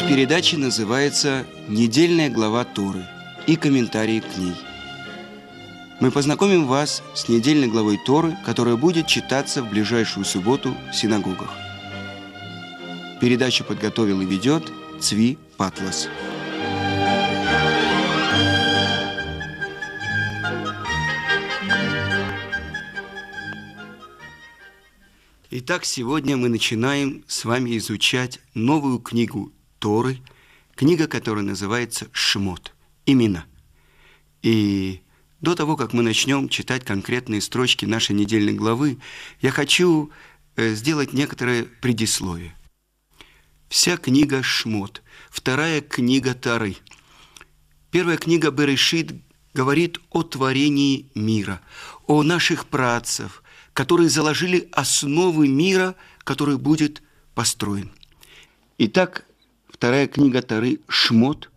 Наша передача называется «Недельная глава Торы» и комментарии к ней. Мы познакомим вас с недельной главой Торы, которая будет читаться в ближайшую субботу в синагогах. Передачу подготовил и ведет Цви Патлас. Итак, сегодня мы начинаем с вами изучать новую книгу Торы, книга, которая называется «Шмот», имена. И до того, как мы начнем читать конкретные строчки нашей недельной главы, я хочу э, сделать некоторое предисловие. Вся книга «Шмот», вторая книга Тары. Первая книга Берешит говорит о творении мира, о наших працев, которые заложили основы мира, который будет построен. Итак, Вторая книга Тары «Шмот»,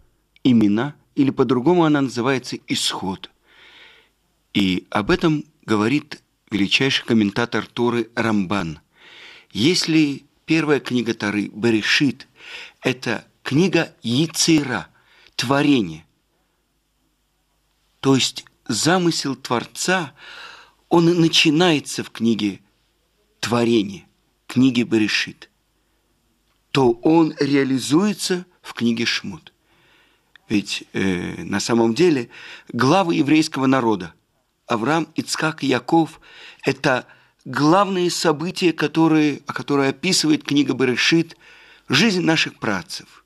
«Имена», или по-другому она называется «Исход». И об этом говорит величайший комментатор Торы Рамбан. Если первая книга Тары «Берешит» – это книга Яцера, творение, то есть замысел Творца, он начинается в книге творения, книге Берешит – то он реализуется в книге Шмут. Ведь э, на самом деле главы еврейского народа Авраам, Ицхак и Яков – это главные события, которые, которые описывает книга Берешит, жизнь наших працев.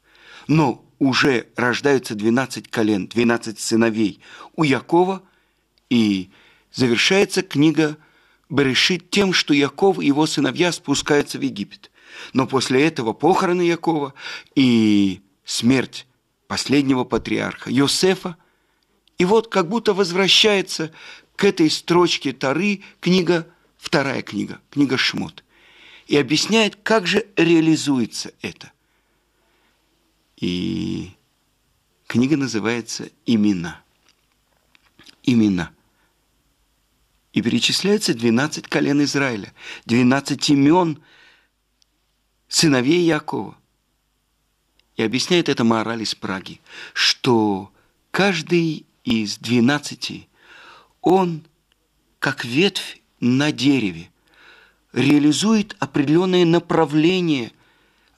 Но уже рождаются 12 колен, 12 сыновей у Якова, и завершается книга Берешит тем, что Яков и его сыновья спускаются в Египет – но после этого похороны Якова и смерть последнего патриарха Йосефа. И вот как будто возвращается к этой строчке Тары книга, вторая книга, книга Шмот. И объясняет, как же реализуется это. И книга называется «Имена». Имена. И перечисляется 12 колен Израиля, 12 имен – сыновей Якова. И объясняет это мораль из Праги, что каждый из двенадцати, он, как ветвь на дереве, реализует определенное направление,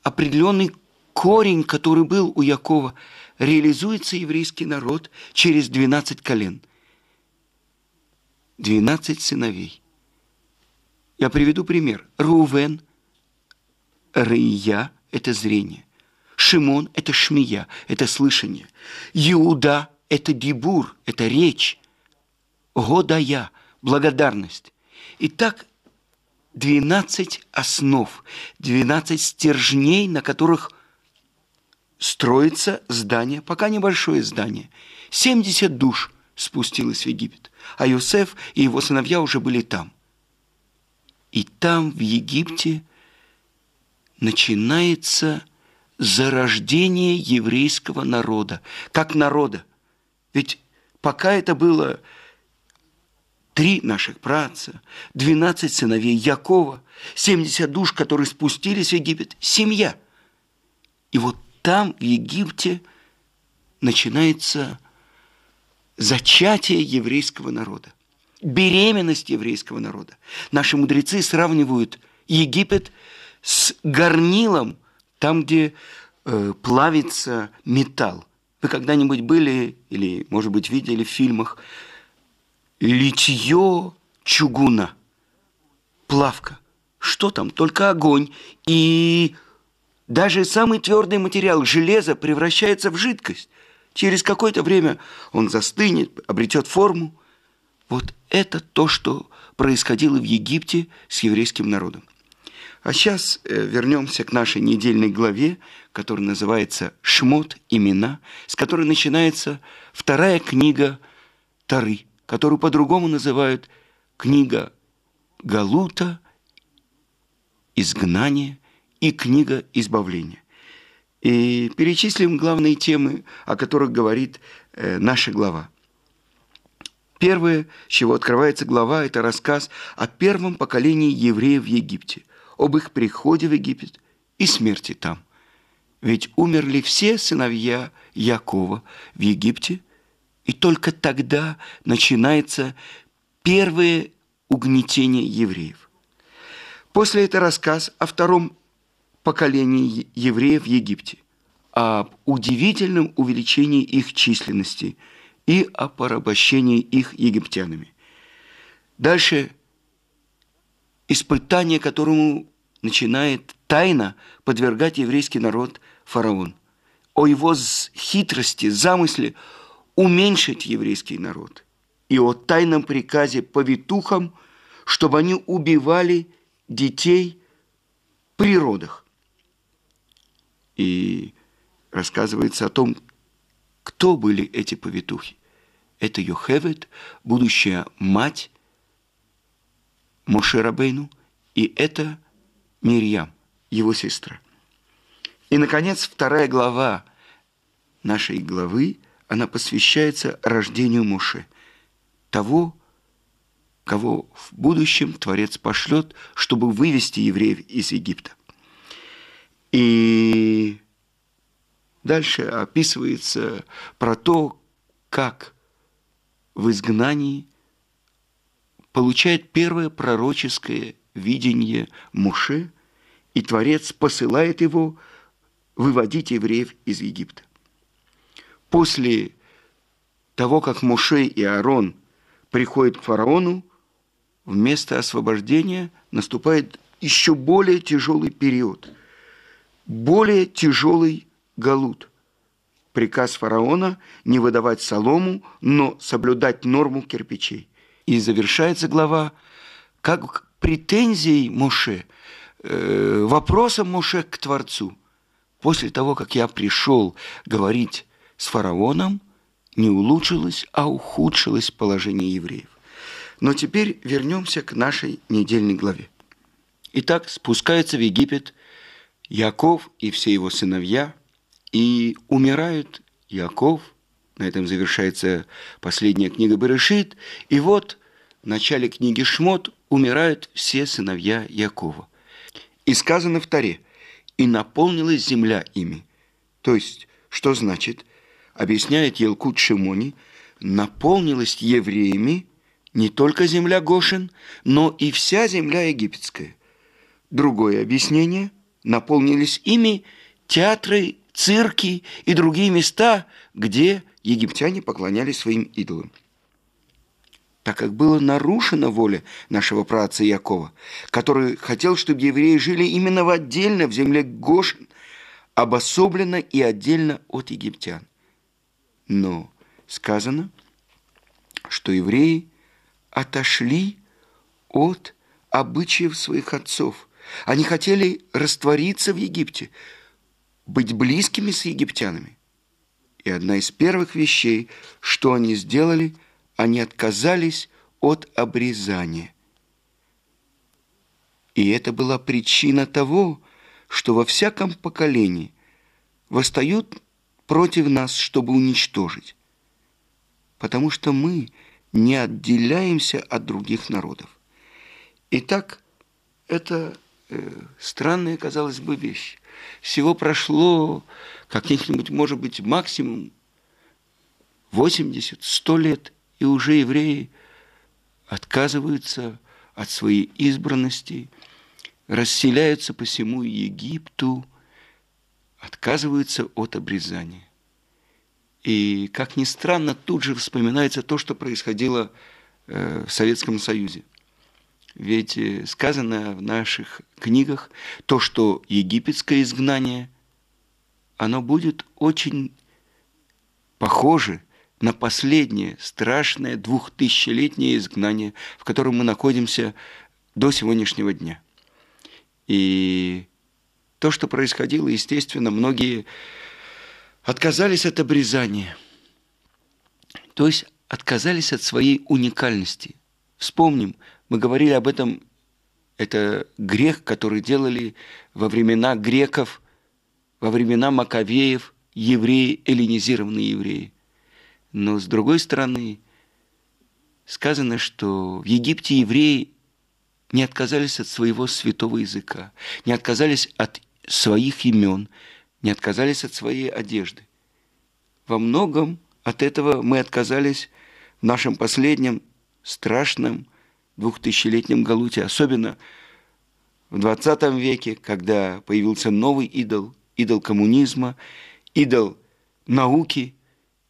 определенный корень, который был у Якова, реализуется еврейский народ через двенадцать колен. Двенадцать сыновей. Я приведу пример. Рувен – Рыя – это зрение. Шимон – это шмия, это слышание. Иуда – это дебур, это речь. Годая – благодарность. Итак, 12 основ, 12 стержней, на которых строится здание, пока небольшое здание. 70 душ спустилось в Египет, а Иосиф и его сыновья уже были там. И там, в Египте, начинается зарождение еврейского народа, как народа. Ведь пока это было три наших праца, двенадцать сыновей Якова, семьдесят душ, которые спустились в Египет, семья. И вот там, в Египте, начинается зачатие еврейского народа, беременность еврейского народа. Наши мудрецы сравнивают Египет с горнилом, там, где э, плавится металл. Вы когда-нибудь были или, может быть, видели в фильмах литье чугуна, плавка. Что там? Только огонь. И даже самый твердый материал, железо, превращается в жидкость. Через какое-то время он застынет, обретет форму. Вот это то, что происходило в Египте с еврейским народом. А сейчас э, вернемся к нашей недельной главе, которая называется «Шмот. Имена», с которой начинается вторая книга Тары, которую по-другому называют книга Галута, изгнание и книга избавления. И перечислим главные темы, о которых говорит э, наша глава. Первое, с чего открывается глава, это рассказ о первом поколении евреев в Египте об их приходе в Египет и смерти там. Ведь умерли все сыновья Якова в Египте, и только тогда начинается первое угнетение евреев. После этого рассказ о втором поколении евреев в Египте, об удивительном увеличении их численности и о порабощении их египтянами. Дальше испытание, которому начинает тайно подвергать еврейский народ фараон. О его хитрости, замысле уменьшить еврейский народ. И о тайном приказе повитухам, чтобы они убивали детей при родах. И рассказывается о том, кто были эти повитухи. Это Йохевет, будущая мать Мошерабейну, и это Мирьям, его сестра. И, наконец, вторая глава нашей главы, она посвящается рождению Муше, того, кого в будущем Творец пошлет, чтобы вывести евреев из Египта. И дальше описывается про то, как в изгнании получает первое пророческое видение Муше, и Творец посылает его выводить евреев из Египта. После того, как Муше и Аарон приходят к фараону, вместо освобождения наступает еще более тяжелый период, более тяжелый галут. Приказ фараона не выдавать солому, но соблюдать норму кирпичей. И завершается глава как претензией Моше, э, вопросом Моше к Творцу. После того, как я пришел говорить с фараоном, не улучшилось, а ухудшилось положение евреев. Но теперь вернемся к нашей недельной главе. Итак, спускается в Египет Яков и все его сыновья, и умирают Яков, на этом завершается последняя книга Берешит, и вот в начале книги Шмот умирают все сыновья Якова. И сказано в Таре, и наполнилась земля ими. То есть, что значит, объясняет Елкут Шимони, наполнилась евреями не только земля Гошин, но и вся земля египетская. Другое объяснение – наполнились ими театры, цирки и другие места, где египтяне поклонялись своим идолам так как была нарушена воля нашего праца Якова, который хотел, чтобы евреи жили именно в отдельно в земле Гошин, обособленно и отдельно от египтян. Но сказано, что евреи отошли от обычаев своих отцов. Они хотели раствориться в Египте, быть близкими с египтянами. И одна из первых вещей, что они сделали – они отказались от обрезания. И это была причина того, что во всяком поколении восстают против нас, чтобы уничтожить. Потому что мы не отделяемся от других народов. Итак, это э, странная, казалось бы, вещь. Всего прошло каких-нибудь, может быть, максимум 80-100 лет – и уже евреи отказываются от своей избранности, расселяются по всему Египту, отказываются от обрезания. И, как ни странно, тут же вспоминается то, что происходило э, в Советском Союзе. Ведь э, сказано в наших книгах то, что египетское изгнание, оно будет очень похоже на последнее страшное двухтысячелетнее изгнание, в котором мы находимся до сегодняшнего дня. И то, что происходило, естественно, многие отказались от обрезания, то есть отказались от своей уникальности. Вспомним, мы говорили об этом, это грех, который делали во времена греков, во времена Маковеев, евреи, эллинизированные евреи – но с другой стороны, сказано, что в Египте евреи не отказались от своего святого языка, не отказались от своих имен, не отказались от своей одежды. Во многом от этого мы отказались в нашем последнем страшном двухтысячелетнем галуте, особенно в 20 веке, когда появился новый идол, идол коммунизма, идол науки,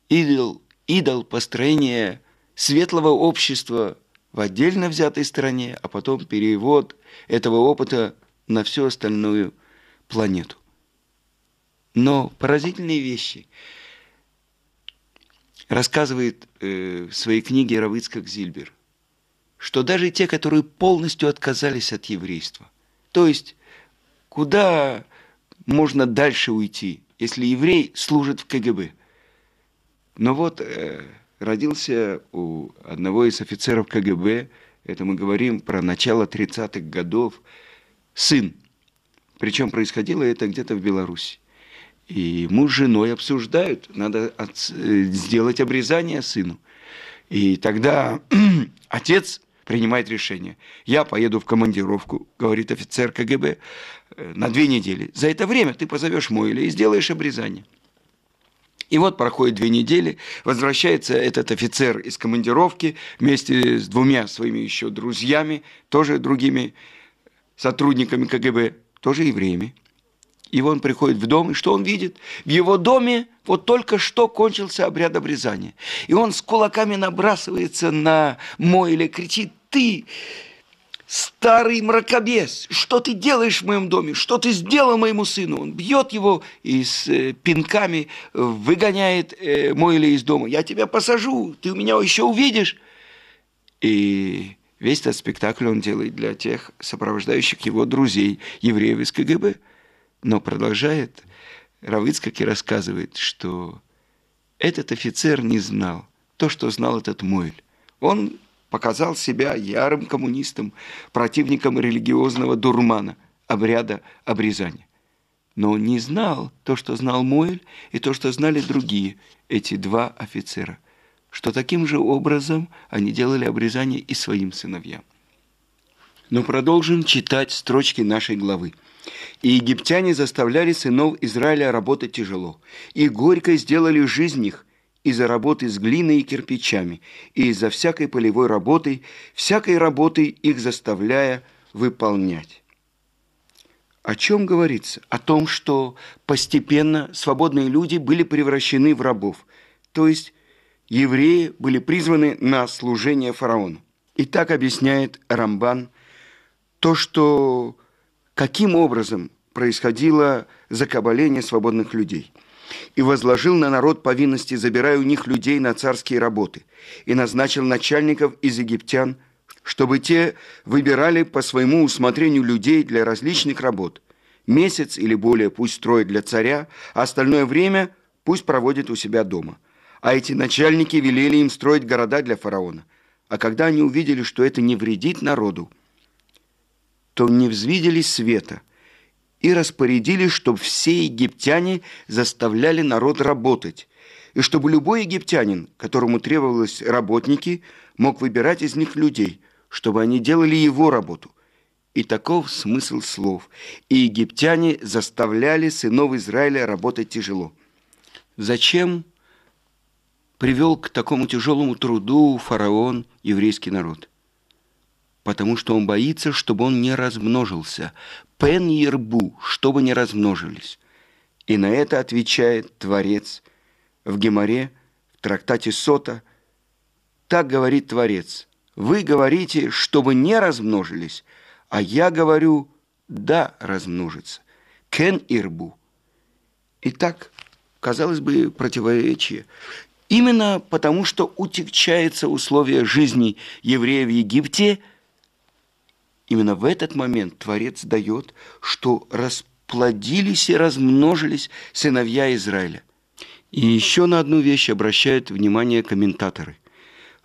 идол, идол построения светлого общества в отдельно взятой стране, а потом перевод этого опыта на всю остальную планету. Но поразительные вещи рассказывает э, в своей книге Равыцкак Зильбер, что даже те, которые полностью отказались от еврейства, то есть куда можно дальше уйти, если еврей служит в КГБ. Но вот э, родился у одного из офицеров КГБ, это мы говорим про начало 30-х годов, сын. Причем происходило это где-то в Беларуси. И муж с женой обсуждают, надо от, э, сделать обрезание сыну. И тогда отец принимает решение. Я поеду в командировку, говорит офицер КГБ, э, на две недели. За это время ты позовешь Мойля и сделаешь обрезание. И вот проходит две недели, возвращается этот офицер из командировки вместе с двумя своими еще друзьями, тоже другими сотрудниками КГБ, тоже евреями. И он приходит в дом, и что он видит? В его доме вот только что кончился обряд обрезания. И он с кулаками набрасывается на мой кричит, ты, старый мракобес, что ты делаешь в моем доме? Что ты сделал моему сыну? Он бьет его и с э, пинками выгоняет э, Мойля из дома. Я тебя посажу, ты у меня еще увидишь. И весь этот спектакль он делает для тех сопровождающих его друзей, евреев из КГБ – но продолжает Равыцкак и рассказывает, что этот офицер не знал то, что знал этот Мойль. Он показал себя ярым коммунистом, противником религиозного дурмана, обряда обрезания. Но он не знал то, что знал Мойль, и то, что знали другие, эти два офицера, что таким же образом они делали обрезание и своим сыновьям. Но продолжим читать строчки нашей главы. И египтяне заставляли сынов Израиля работать тяжело, и горько сделали жизнь их из-за работы с глиной и кирпичами, и из-за всякой полевой работы, всякой работы их заставляя выполнять. О чем говорится? О том, что постепенно свободные люди были превращены в рабов, то есть евреи были призваны на служение фараону. И так объясняет Рамбан то, что каким образом происходило закабаление свободных людей. И возложил на народ повинности, забирая у них людей на царские работы, и назначил начальников из египтян, чтобы те выбирали по своему усмотрению людей для различных работ. Месяц или более пусть строят для царя, а остальное время пусть проводят у себя дома. А эти начальники велели им строить города для фараона. А когда они увидели, что это не вредит народу, то не взвидели света и распорядили, чтобы все египтяне заставляли народ работать, и чтобы любой египтянин, которому требовалось работники, мог выбирать из них людей, чтобы они делали его работу. И таков смысл слов. И египтяне заставляли сынов Израиля работать тяжело. Зачем привел к такому тяжелому труду фараон еврейский народ? Потому что он боится, чтобы он не размножился. Пен ербу, чтобы не размножились. И на это отвечает Творец в Геморе, в трактате Сота. Так говорит Творец. Вы говорите, чтобы не размножились, а я говорю, да, размножится. Кен ирбу. Итак, казалось бы, противоречие. Именно потому, что утекчается условия жизни евреев в Египте – Именно в этот момент Творец дает, что расплодились и размножились сыновья Израиля. И еще на одну вещь обращают внимание комментаторы.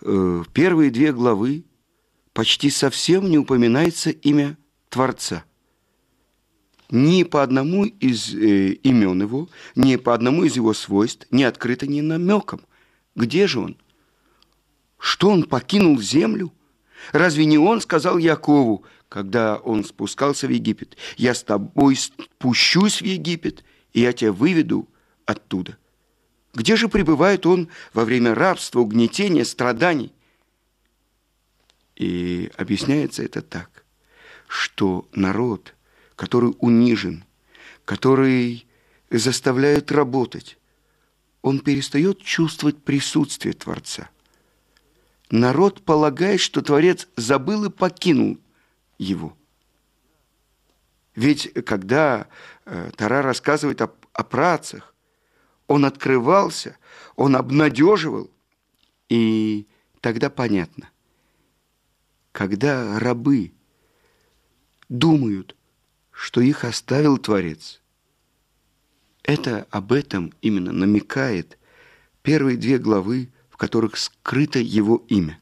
Э, первые две главы почти совсем не упоминается имя Творца. Ни по одному из э, имен его, ни по одному из его свойств не открыто ни намеком. Где же он? Что он покинул землю? Разве не он сказал Якову, когда он спускался в Египет, «Я с тобой спущусь в Египет, и я тебя выведу оттуда. Где же пребывает он во время рабства, угнетения, страданий? И объясняется это так, что народ, который унижен, который заставляют работать, он перестает чувствовать присутствие Творца. Народ полагает, что Творец забыл и покинул его. Ведь когда э, Тара рассказывает о, о працах, он открывался, он обнадеживал, и тогда понятно, когда рабы думают, что их оставил Творец – это об этом именно намекает первые две главы, в которых скрыто его имя.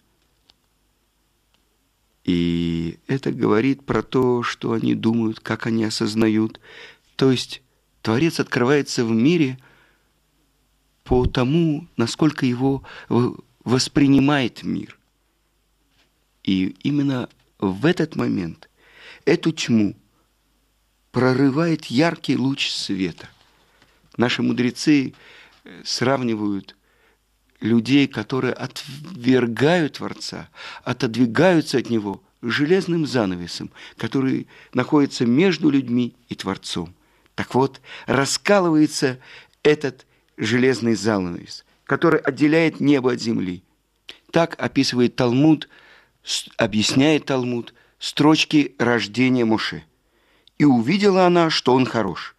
И это говорит про то, что они думают, как они осознают. То есть Творец открывается в мире по тому, насколько его воспринимает мир. И именно в этот момент эту тьму прорывает яркий луч света – Наши мудрецы э, сравнивают людей, которые отвергают Творца, отодвигаются от Него железным занавесом, который находится между людьми и Творцом. Так вот, раскалывается этот железный занавес, который отделяет небо от земли. Так описывает Талмуд, объясняет Талмуд строчки рождения Моше. «И увидела она, что он хорош»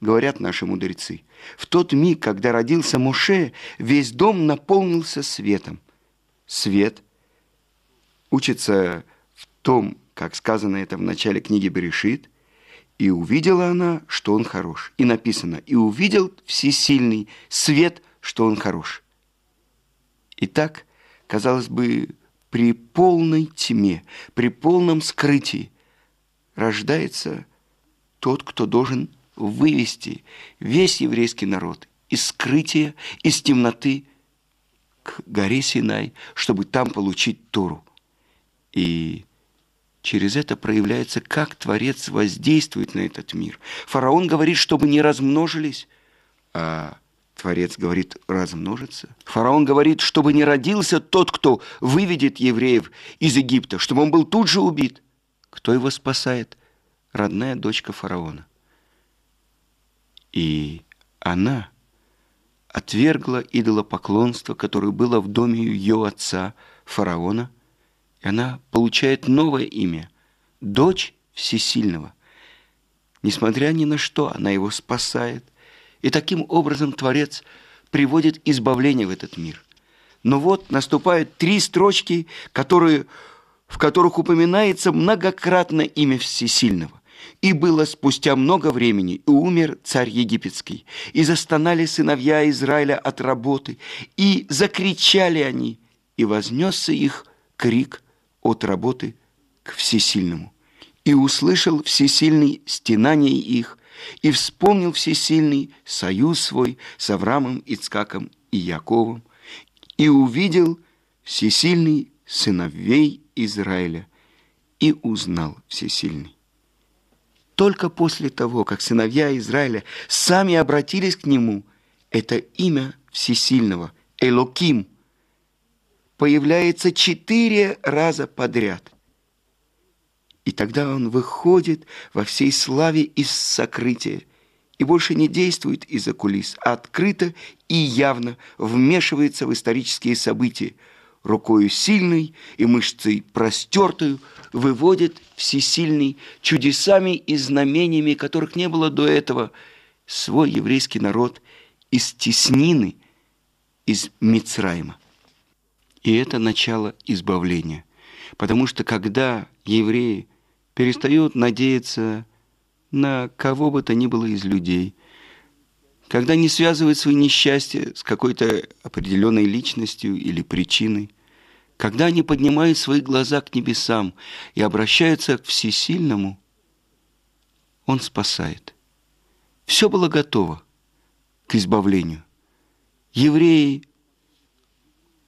говорят наши мудрецы. В тот миг, когда родился Моше, весь дом наполнился светом. Свет учится в том, как сказано это в начале книги Берешит, и увидела она, что он хорош. И написано, и увидел всесильный свет, что он хорош. Итак, казалось бы, при полной тьме, при полном скрытии рождается тот, кто должен вывести весь еврейский народ из скрытия, из темноты к горе Синай, чтобы там получить Тору. И через это проявляется, как Творец воздействует на этот мир. Фараон говорит, чтобы не размножились, а Творец говорит размножиться. Фараон говорит, чтобы не родился тот, кто выведет евреев из Египта, чтобы он был тут же убит. Кто его спасает? Родная дочка фараона. И она отвергла идолопоклонство, которое было в доме ее отца, фараона, и она получает новое имя – дочь Всесильного. Несмотря ни на что, она его спасает. И таким образом Творец приводит избавление в этот мир. Но вот наступают три строчки, которые, в которых упоминается многократно имя Всесильного. И было спустя много времени, и умер царь египетский, и застонали сыновья Израиля от работы, и закричали они, и вознесся их крик от работы к всесильному. И услышал всесильный стенание их, и вспомнил всесильный союз свой с Авраамом, Ицкаком и Яковом, и увидел всесильный сыновей Израиля, и узнал всесильный только после того, как сыновья Израиля сами обратились к нему, это имя Всесильного, Элоким, появляется четыре раза подряд. И тогда он выходит во всей славе из сокрытия и больше не действует из-за кулис, а открыто и явно вмешивается в исторические события, рукою сильной и мышцей простертую – выводит всесильный чудесами и знамениями, которых не было до этого, свой еврейский народ из теснины, из Мицраима. И это начало избавления. Потому что когда евреи перестают надеяться на кого бы то ни было из людей, когда не связывают свои несчастья с какой-то определенной личностью или причиной, когда они поднимают свои глаза к небесам и обращаются к Всесильному, Он спасает. Все было готово к избавлению. Евреи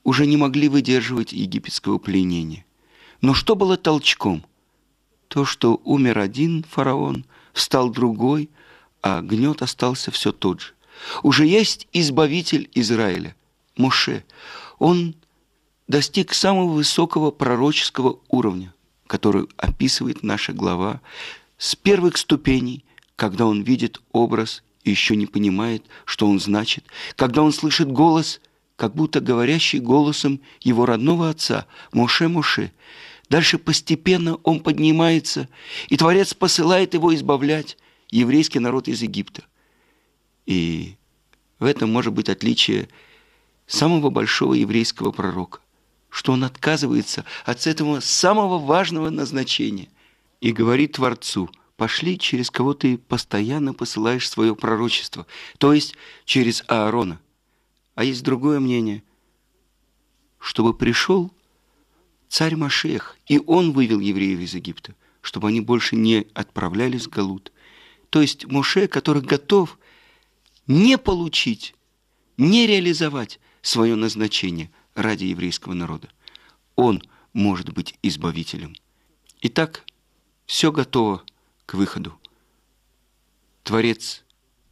уже не могли выдерживать египетского пленения. Но что было толчком? То, что умер один фараон, встал другой, а гнет остался все тот же. Уже есть избавитель Израиля, Муше. Он достиг самого высокого пророческого уровня, который описывает наша глава, с первых ступеней, когда он видит образ и еще не понимает, что он значит, когда он слышит голос, как будто говорящий голосом его родного отца, Моше-Моше. Дальше постепенно он поднимается, и Творец посылает его избавлять еврейский народ из Египта. И в этом может быть отличие самого большого еврейского пророка, что он отказывается от этого самого важного назначения и говорит Творцу, пошли через кого ты постоянно посылаешь свое пророчество, то есть через Аарона. А есть другое мнение, чтобы пришел царь Машех, и он вывел евреев из Египта, чтобы они больше не отправлялись в Галут. То есть Моше, который готов не получить, не реализовать свое назначение ради еврейского народа. Он может быть избавителем. Итак, все готово к выходу. Творец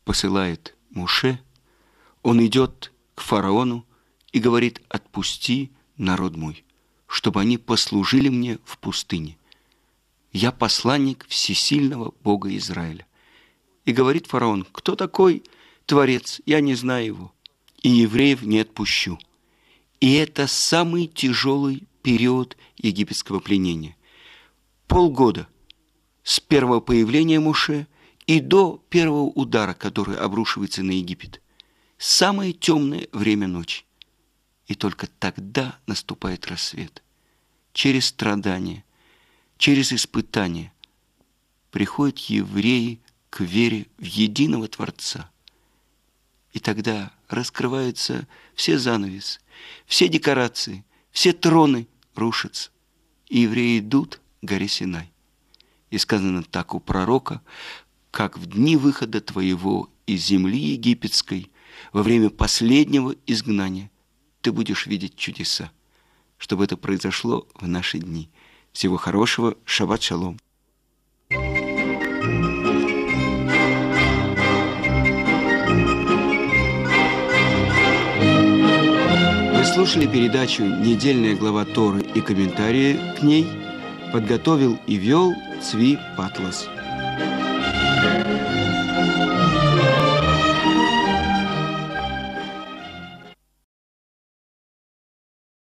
посылает Муше, он идет к фараону и говорит, отпусти народ мой, чтобы они послужили мне в пустыне. Я посланник всесильного Бога Израиля. И говорит фараон, кто такой Творец, я не знаю его, и евреев не отпущу. И это самый тяжелый период египетского пленения. Полгода с первого появления Моше и до первого удара, который обрушивается на Египет. Самое темное время ночи. И только тогда наступает рассвет. Через страдания, через испытания приходят евреи к вере в единого Творца – и тогда раскрываются все занавесы, все декорации, все троны рушатся. И евреи идут к горе Синай. И сказано так у пророка, как в дни выхода твоего из земли египетской, во время последнего изгнания, ты будешь видеть чудеса. Чтобы это произошло в наши дни. Всего хорошего. Шаббат шалом. Слушали передачу «Недельная глава Торы» и комментарии к ней. Подготовил и вел Цви Патлас.